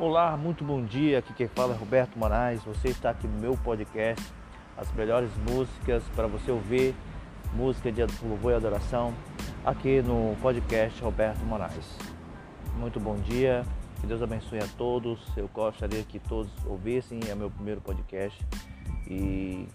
Olá, muito bom dia. Aqui quem fala é Roberto Moraes. Você está aqui no meu podcast, as melhores músicas para você ouvir, música de louvor e adoração, aqui no podcast Roberto Moraes. Muito bom dia. Que Deus abençoe a todos. Eu gostaria que todos ouvissem, é meu primeiro podcast e